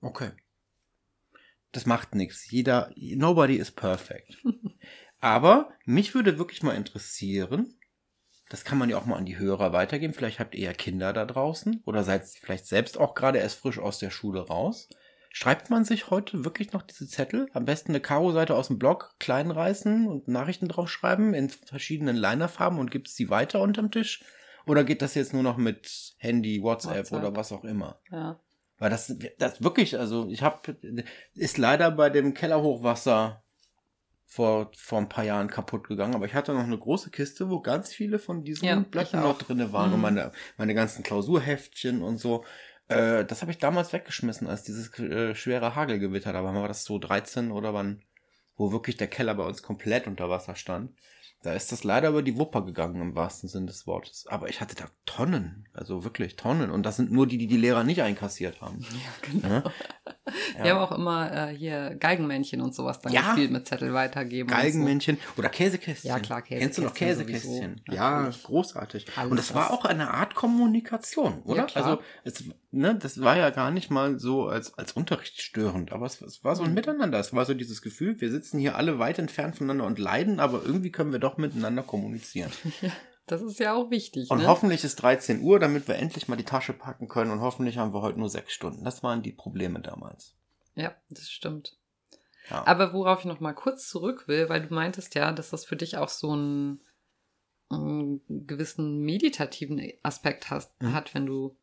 B: Okay. Das macht nichts. Jeder, nobody is perfect. Aber mich würde wirklich mal interessieren, das kann man ja auch mal an die Hörer weitergeben. Vielleicht habt ihr ja Kinder da draußen oder seid vielleicht selbst auch gerade erst frisch aus der Schule raus. Schreibt man sich heute wirklich noch diese Zettel? Am besten eine Karo-Seite aus dem Blog kleinreißen und Nachrichten draufschreiben in verschiedenen Linerfarben und gibt es die weiter unterm Tisch? Oder geht das jetzt nur noch mit Handy, WhatsApp,
A: WhatsApp.
B: oder was auch immer?
A: Ja.
B: Weil das, das wirklich, also ich habe, ist leider bei dem Kellerhochwasser vor, vor ein paar Jahren kaputt gegangen, aber ich hatte noch eine große Kiste, wo ganz viele von diesen
A: Ja,
B: Blöcken noch drinne waren und
A: Mhm.
B: meine, meine ganzen Klausurheftchen und so. Äh, das habe ich damals weggeschmissen, als dieses äh, schwere Hagelgewitter da war. War das so 13 oder wann, wo wirklich der Keller bei uns komplett unter Wasser stand. Da ist das leider über die Wupper gegangen, im wahrsten Sinn des Wortes. Aber ich hatte da Tonnen, also wirklich Tonnen. Und das sind nur die, die die Lehrer nicht einkassiert haben.
A: Ja, genau.
B: Ja?
A: Wir haben auch immer äh, hier Geigenmännchen und sowas dann
B: Ja.
A: gespielt mit Zettel weitergeben. und
B: Galgenmännchen oder Käsekästchen.
A: Ja, klar,
B: Kennst du noch
A: Käsekästchen
B: Käsekästchen? Ja, großartig.
A: Alles
B: Und das war
A: das.
B: auch eine Art Kommunikation, oder? Also, es, ne, das war ja gar nicht mal so als, als unterrichtsstörend, aber es, es war so ein
A: Mhm.
B: Miteinander. Es war so dieses Gefühl, wir sitzen hier alle weit entfernt voneinander und leiden, aber irgendwie können wir doch miteinander kommunizieren.
A: Das ist ja auch wichtig.
B: Und
A: ne?
B: hoffentlich ist 13 Uhr, damit wir endlich mal die Tasche packen können und hoffentlich haben wir heute nur sechs Stunden. Das waren die Probleme damals.
A: Ja, das stimmt.
B: Ja.
A: Aber worauf ich noch mal kurz zurück will, weil du meintest ja, dass das für dich auch so einen, einen gewissen meditativen Aspekt hast,
B: Mhm.
A: hat, wenn du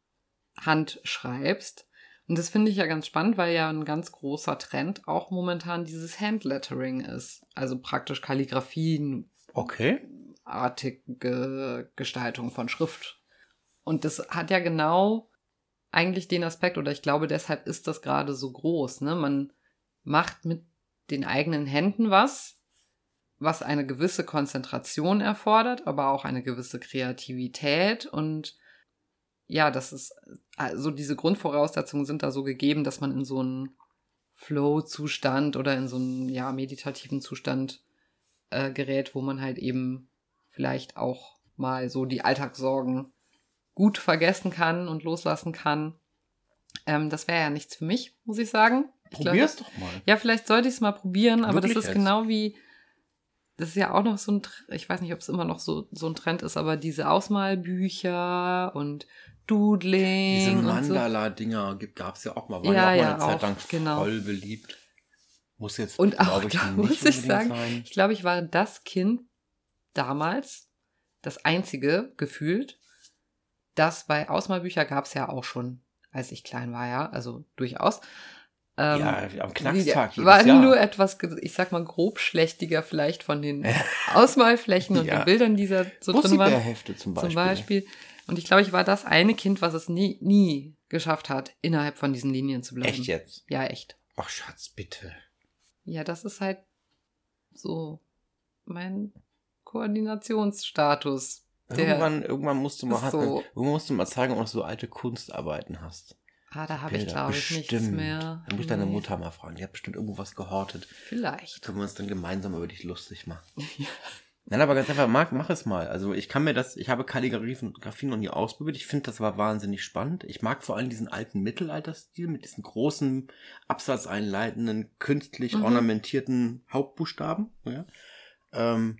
A: Hand schreibst. Und das finde ich ja ganz spannend, weil ja ein ganz großer Trend auch momentan dieses Handlettering ist. Also praktisch Kalligrafien,
B: okay.
A: artige Gestaltung von Schrift. Und das hat ja genau eigentlich den Aspekt, oder ich glaube, deshalb ist das gerade so groß. Ne? Man macht mit den eigenen Händen was, was eine gewisse Konzentration erfordert, aber auch eine gewisse Kreativität. Und ja, das ist, also diese Grundvoraussetzungen sind da so gegeben, dass man in so einen Flow-Zustand oder in so einen ja, meditativen Zustand äh, gerät, wo man halt eben vielleicht auch mal so die Alltagssorgen gut vergessen kann und loslassen kann. Ähm, das wäre ja nichts für mich, muss ich sagen. Ich glaub-
B: Probier's doch mal.
A: ja, vielleicht sollte ich es mal probieren, aber
B: Wirklich
A: das ist
B: jetzt?
A: genau wie, das ist ja auch noch so ein, ich weiß nicht, ob es immer noch so, so ein Trend ist, aber diese Ausmalbücher und Doodling
B: Diese. Mandala-Dinger gab es ja auch mal. Waren
A: Ja,
B: ja, auch mal
A: ja,
B: eine Zeit
A: auch,
B: lang
A: genau.
B: voll beliebt. Muss jetzt,
A: Und auch
B: ich,
A: da muss ich sagen,
B: sein.
A: Ich glaube, ich war das Kind damals, das einzige gefühlt, das bei Ausmalbücher gab es ja auch schon, als ich klein war, ja, also durchaus. Ähm,
B: ja, am Knackstag
A: die war
B: Jahr.
A: nur etwas, ich sag mal, grobschlächtiger vielleicht von den Ausmalflächen und
B: Ja.
A: den Bildern, die da so drin waren.
B: Bussibärhefte zum Beispiel.
A: Zum Beispiel. Und ich glaube, ich war das eine Kind, was es nie, nie geschafft hat, innerhalb von diesen Linien zu bleiben.
B: Echt jetzt?
A: Ja, echt.
B: Ach, Schatz, bitte.
A: Ja, das ist halt so mein Koordinationsstatus.
B: Irgendwann, irgendwann musst du mal, hat-
A: so.
B: irgendwann musst du mal zeigen, ob du so alte Kunstarbeiten hast.
A: ah, da habe ich, glaube ich, nichts mehr.
B: Dann muss ich deine Mutter mal fragen. Die hat bestimmt irgendwo was gehortet.
A: Vielleicht.
B: Können wir uns dann gemeinsam über dich lustig machen. Nein, aber ganz einfach, Marc, mach es mal. Also ich kann mir das, ich habe Kalligrafie noch nie ausprobiert. Ich finde, das war wahnsinnig spannend. Ich mag vor allem diesen alten Mittelalterstil mit diesen großen, absatzeinleitenden, künstlich
A: Mhm.
B: ornamentierten Hauptbuchstaben. Ja. Ähm,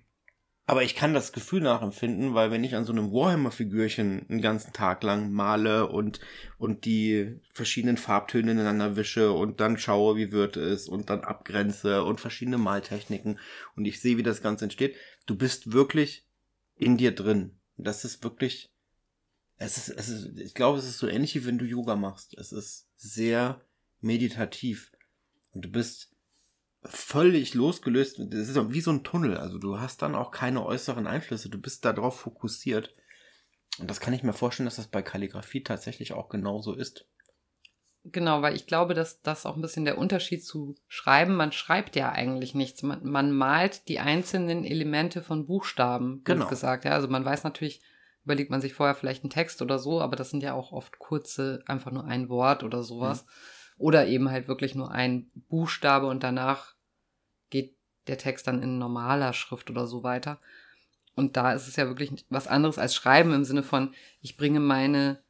B: aber ich kann das Gefühl nachempfinden, weil wenn ich an so einem Warhammer-Figürchen einen ganzen Tag lang male und, und die verschiedenen Farbtöne ineinander wische und dann schaue, wie wird es und dann abgrenze und verschiedene Maltechniken und ich sehe, wie das Ganze entsteht, du bist wirklich in dir drin. Das ist wirklich, es ist, es ist, ich glaube, es ist so ähnlich wie wenn du Yoga machst. Es ist sehr meditativ. Und du bist völlig losgelöst. Das ist wie so ein Tunnel. Also du hast dann auch keine äußeren Einflüsse. Du bist darauf fokussiert. Und das kann ich mir vorstellen, dass das bei Kalligrafie tatsächlich auch genauso ist.
A: Genau, weil ich glaube, dass das auch ein bisschen der Unterschied zu Schreiben. Man schreibt ja eigentlich nichts. Man, man malt die einzelnen Elemente von Buchstaben,
B: Genau.
A: gesagt. Ja, also man weiß natürlich, überlegt man sich vorher vielleicht einen Text oder so, aber das sind ja auch oft kurze, einfach nur ein Wort oder sowas. Oder eben halt wirklich nur ein Buchstabe und danach geht der Text dann in normaler Schrift oder so weiter. Und da ist es ja wirklich was anderes als Schreiben im Sinne von, ich bringe meine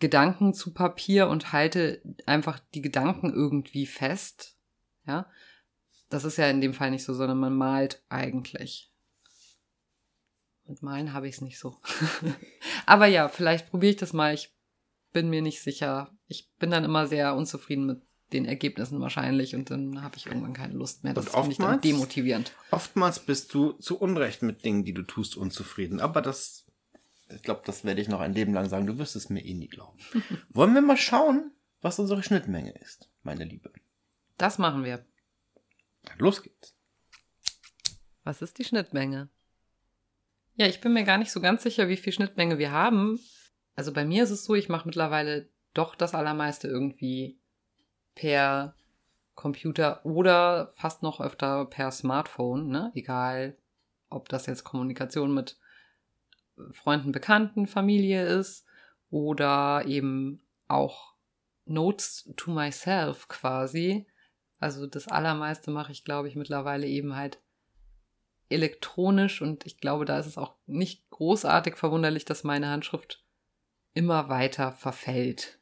A: Gedanken zu Papier und halte einfach die Gedanken irgendwie fest. Ja, das ist ja in dem Fall nicht so, sondern man malt eigentlich. Mit Malen habe ich es nicht so. Aber ja, vielleicht probiere ich das mal. Ich bin mir nicht sicher. Ich bin dann immer sehr unzufrieden mit den Ergebnissen wahrscheinlich und dann habe ich irgendwann keine Lust mehr. Das
B: Und
A: finde ich dann
B: oftmals-
A: demotivierend.
B: Oftmals bist du zu Unrecht mit Dingen, die du tust, unzufrieden. Aber das, ich glaube, das werde ich noch ein Leben lang sagen. Du wirst es mir eh nie glauben. Wollen wir mal schauen, was unsere Schnittmenge ist, meine Liebe?
A: Das machen wir.
B: Dann los geht's.
A: Was ist die Schnittmenge? Ja, ich bin mir gar nicht so ganz sicher, wie viel Schnittmenge wir haben. Also bei mir ist es so, ich mache mittlerweile doch das Allermeiste irgendwie per Computer oder fast noch öfter per Smartphone, ne? Egal, ob das jetzt Kommunikation mit Freunden, Bekannten, Familie ist oder eben auch Notes to myself quasi. Also das Allermeiste mache ich, glaube ich, mittlerweile eben halt elektronisch und ich glaube, da ist es auch nicht großartig verwunderlich, dass meine Handschrift immer weiter verfällt.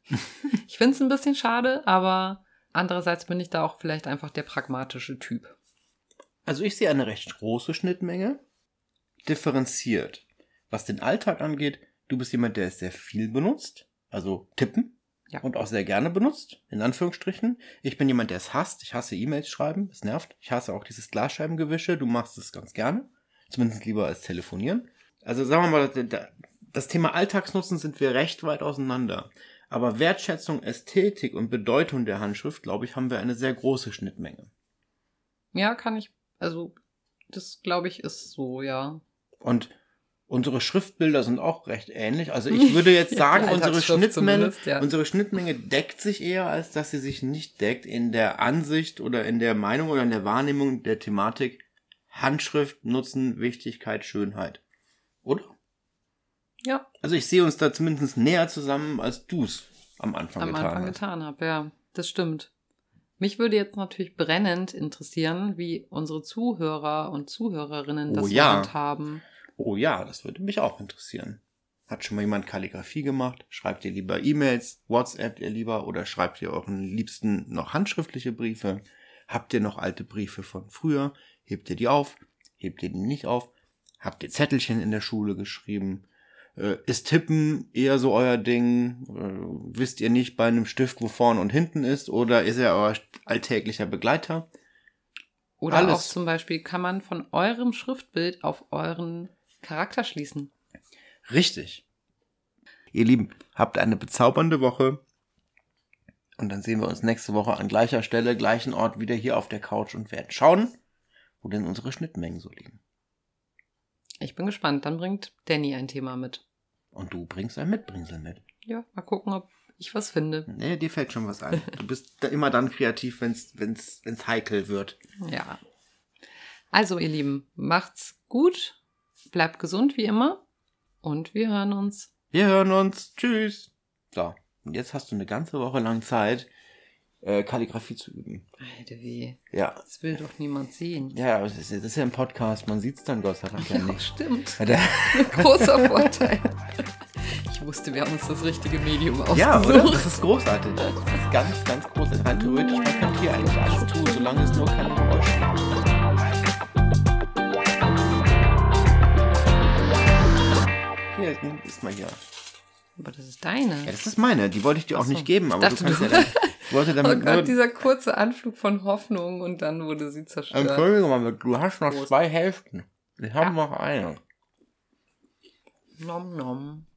A: ich finde es ein bisschen schade, aber andererseits bin ich da auch vielleicht einfach der pragmatische Typ.
B: Also ich sehe eine recht große Schnittmenge, differenziert. Was den Alltag angeht, du bist jemand, der es sehr viel benutzt, also tippen.
A: Ja.
B: Und auch sehr gerne benutzt, in Anführungsstrichen. Ich bin jemand, der es hasst. Ich hasse E-Mails schreiben, es nervt. Ich hasse auch dieses Glasscheibengewische. Du machst es ganz gerne. Zumindest lieber als telefonieren. Also sagen wir mal, das Thema Alltagsnutzen sind wir recht weit auseinander. Aber Wertschätzung, Ästhetik und Bedeutung der Handschrift, glaube ich, haben wir eine sehr große Schnittmenge.
A: Ja, kann ich, also das glaube ich ist so, ja.
B: Und unsere Schriftbilder sind auch recht ähnlich. Also ich würde jetzt
A: Ja,
B: sagen,
A: die
B: unsere Schnittmenge,
A: ja.
B: unsere Schnittmenge deckt sich eher, als dass sie sich nicht deckt in der Ansicht oder in der Meinung oder in der Wahrnehmung der Thematik Handschrift, Nutzen, Wichtigkeit, Schönheit. Oder?
A: Ja,
B: Also ich sehe uns da zumindest näher zusammen, als du es am Anfang
A: am
B: getan
A: Anfang
B: hast.
A: getan habe, ja. Das stimmt. Mich würde jetzt natürlich brennend interessieren, wie unsere Zuhörer und Zuhörerinnen das
B: Oh ja.
A: handhaben.
B: Oh ja, das würde mich auch interessieren. Hat schon mal jemand Kalligrafie gemacht? Schreibt ihr lieber E-Mails? WhatsAppt ihr lieber? Oder schreibt ihr euren Liebsten noch handschriftliche Briefe? Habt ihr noch alte Briefe von früher? Hebt ihr die auf? Hebt ihr die nicht auf? Habt ihr Zettelchen in der Schule geschrieben? Äh, ist Tippen eher so euer Ding? Äh, wisst ihr nicht bei einem Stift, wo vorne und hinten ist? Oder ist er euer alltäglicher Begleiter?
A: Oder
B: Alles.
A: auch zum Beispiel kann man von eurem Schriftbild auf euren Charakter schließen.
B: Richtig. Ihr Lieben, habt eine bezaubernde Woche. Und dann sehen wir uns nächste Woche an gleicher Stelle, gleichen Ort wieder hier auf der Couch und werden schauen, wo denn unsere Schnittmengen so liegen.
A: Ich bin gespannt. Dann bringt Danny ein Thema mit.
B: Und du bringst ein Mitbringsel mit.
A: Ja, mal gucken, ob ich was finde.
B: Nee, dir fällt schon was ein. Du bist da immer dann kreativ, wenn's, wenn's, wenn's heikel wird.
A: Ja. Also, ihr Lieben, macht's gut, bleibt gesund wie immer und wir hören uns.
B: Wir hören uns. Tschüss. So, und jetzt hast du eine ganze Woche lang Zeit, äh, Kalligrafie zu üben.
A: Alter, weh.
B: Ja.
A: Das will doch niemand sehen.
B: Ja, aber das ist, das ist ja ein Podcast, man sieht es dann Gott sei Dank ja
A: Ja,
B: nicht.
A: stimmt.
B: Der-
A: Großer Vorteil. Ich wusste, wir haben uns das richtige Medium ausgesucht.
B: Ja, oder? Das ist großartig. Das ist ganz, ganz großartig. Rein theoretisch, man könnte hier eigentlich alles tun, solange es nur keine Geräusche macht. Hier, ist mal hier.
A: Aber das ist deine.
B: Ja, das ist meine. Die wollte ich dir auch
A: Ach so.
B: nicht geben, aber
A: Ich
B: du
A: dachte,
B: kannst
A: du-
B: ja wollte
A: Oh
B: damit
A: Gott,
B: nur...
A: dieser kurze Anflug von Hoffnung und dann wurde sie zerstört.
B: Entschuldigung, aber du hast noch
A: Prost.
B: zwei Hälften. Ich habe
A: Ja.
B: noch eine.
A: Nom nom.